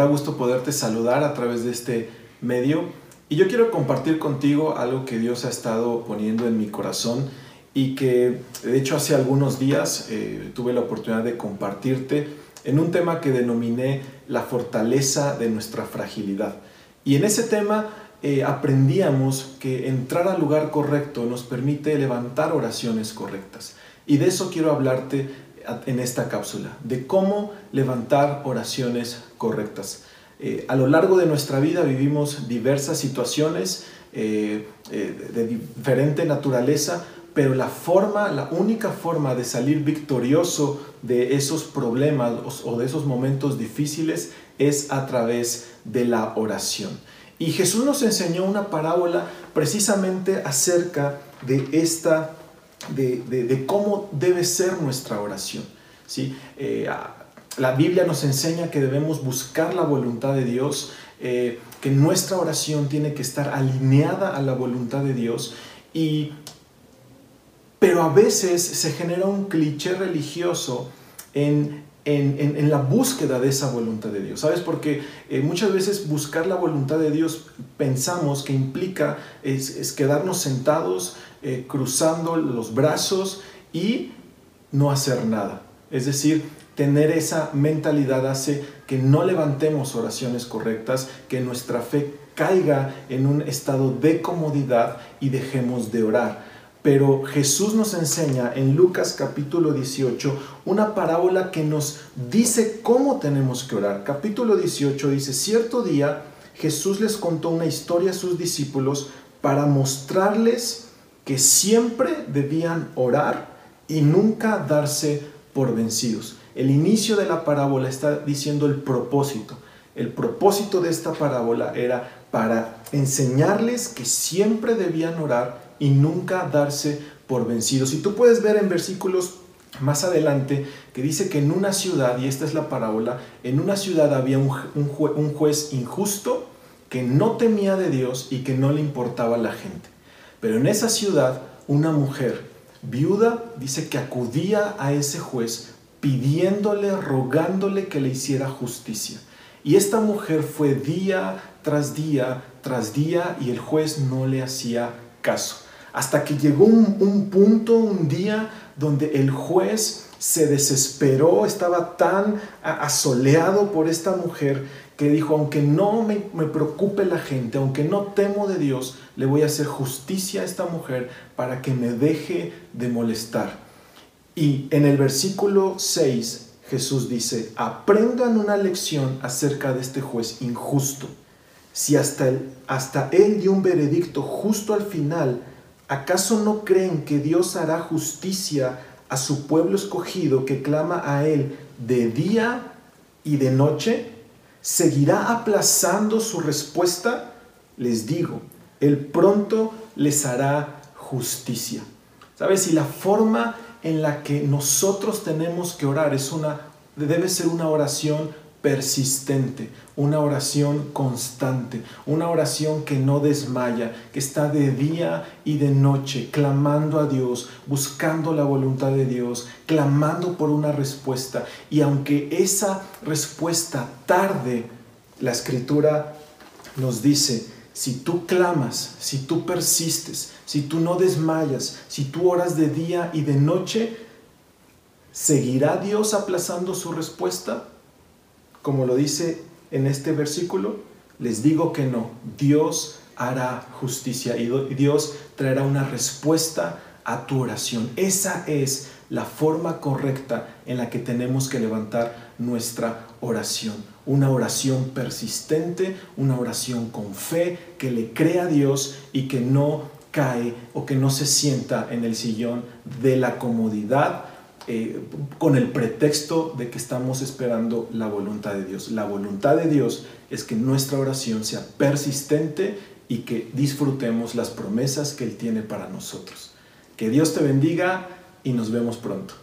Da gusto poderte saludar a través de este medio y yo quiero compartir contigo algo que Dios ha estado poniendo en mi corazón y que de hecho hace algunos días eh, tuve la oportunidad de compartirte en un tema que denominé la fortaleza de nuestra fragilidad. Y en ese tema eh, aprendíamos que entrar al lugar correcto nos permite levantar oraciones correctas. Y de eso quiero hablarte en esta cápsula, de cómo levantar oraciones correctas. Eh, a lo largo de nuestra vida vivimos diversas situaciones eh, eh, de diferente naturaleza, pero la forma, la única forma de salir victorioso de esos problemas o de esos momentos difíciles es a través de la oración. Y Jesús nos enseñó una parábola precisamente acerca de esta de, cómo debe ser nuestra oración. ¿sí? Eh, la Biblia nos enseña que debemos buscar la voluntad de Dios, eh, que nuestra oración tiene que estar alineada a la voluntad de Dios y pero a veces se genera un cliché religioso en, en, la búsqueda de esa voluntad de Dios. ¿Sabes? Porque eh, muchas veces buscar la voluntad de Dios pensamos que implica es, quedarnos sentados, eh, cruzando los brazos y no hacer nada. Es decir, tener esa mentalidad hace que no levantemos oraciones correctas, que nuestra fe caiga en un estado de comodidad y dejemos de orar. Pero Jesús nos enseña en Lucas capítulo 18 una parábola que nos dice cómo tenemos que orar. Capítulo 18 dice, cierto día Jesús les contó una historia a sus discípulos para mostrarles que siempre debían orar y nunca darse por vencidos. El inicio de la parábola está diciendo el propósito. El propósito de esta parábola era para enseñarles que siempre debían orar y nunca darse por vencidos. Y tú puedes ver en versículos más adelante que dice que en una ciudad, y esta es la parábola, en una ciudad había un, un juez injusto que no temía de Dios y que no le importaba a la gente. Pero en esa ciudad, una mujer viuda dice que acudía a ese juez pidiéndole, rogándole que le hiciera justicia. Y esta mujer fue día tras día tras día y el juez no le hacía caso. Hasta que llegó un, punto, un día, donde el juez se desesperó, estaba tan asoleado por esta mujer que dijo, aunque no me, me, preocupe la gente, aunque no temo de Dios, le voy a hacer justicia a esta mujer para que me deje de molestar. Y en el versículo 6 Jesús dice, aprendan una lección acerca de este juez injusto. Si hasta, hasta él dio un veredicto justo al final, ¿acaso no creen que Dios hará justicia a su pueblo escogido que clama a Él de día y de noche? ¿Seguirá aplazando su respuesta? Les digo, Él pronto les hará justicia. ¿Sabes? Y la forma en la que nosotros tenemos que orar es una, debe ser una oración persistente, una oración constante, una oración que no desmaya, que está de día y de noche clamando a Dios, buscando la voluntad de Dios, clamando por una respuesta. Y aunque esa respuesta tarde, la escritura nos dice, si tú clamas, si tú persistes, si tú no desmayas, si tú oras de día y de noche, ¿seguirá Dios aplazando su respuesta? Como lo dice en este versículo? Les digo que no. Dios hará justicia y Dios traerá una respuesta a tu oración. Esa es la forma correcta en la que tenemos que levantar nuestra oración. Una oración persistente, una oración con fe, que le crea a Dios y que no cae o que no se sienta en el sillón de la comodidad eh, con el pretexto de que estamos esperando la voluntad de Dios. La voluntad de Dios es que nuestra oración sea persistente y que disfrutemos las promesas que Él tiene para nosotros. Que Dios te bendiga y nos vemos pronto.